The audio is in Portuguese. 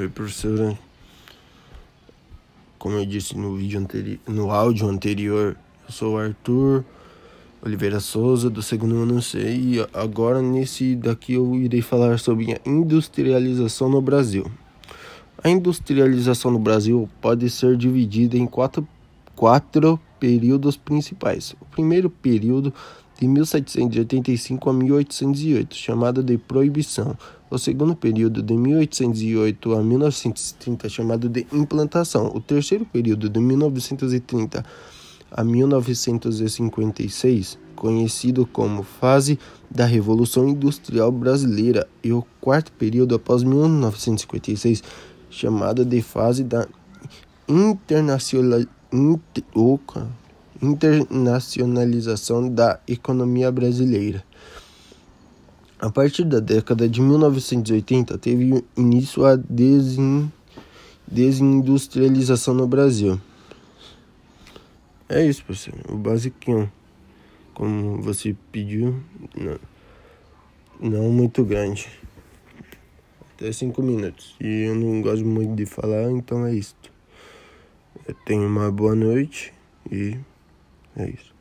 Oi, professora. Como eu disse no vídeo anterior, no áudio anterior, eu sou o Arthur Oliveira Souza, do segundo ano C, e agora nesse daqui eu irei falar sobre a industrialização no Brasil. A industrialização no Brasil pode ser dividida em quatro, quatro períodos principais. O primeiro período de 1785 a 1808, chamado de Proibição. O segundo período, de 1808 a 1930, chamado de Implantação. O terceiro período, de 1930 a 1956, conhecido como Fase da Revolução Industrial Brasileira, e o quarto período após 1956, chamado de Fase da Internacional, inter, internacionalização da economia brasileira. A partir da década de 1980, teve início a desin, desindustrialização no Brasil. É isso, professor. O basiquinho, como você pediu, não, não muito grande. Até cinco minutos. E eu não gosto muito de falar, então é isso. Tenha uma boa noite e é isso.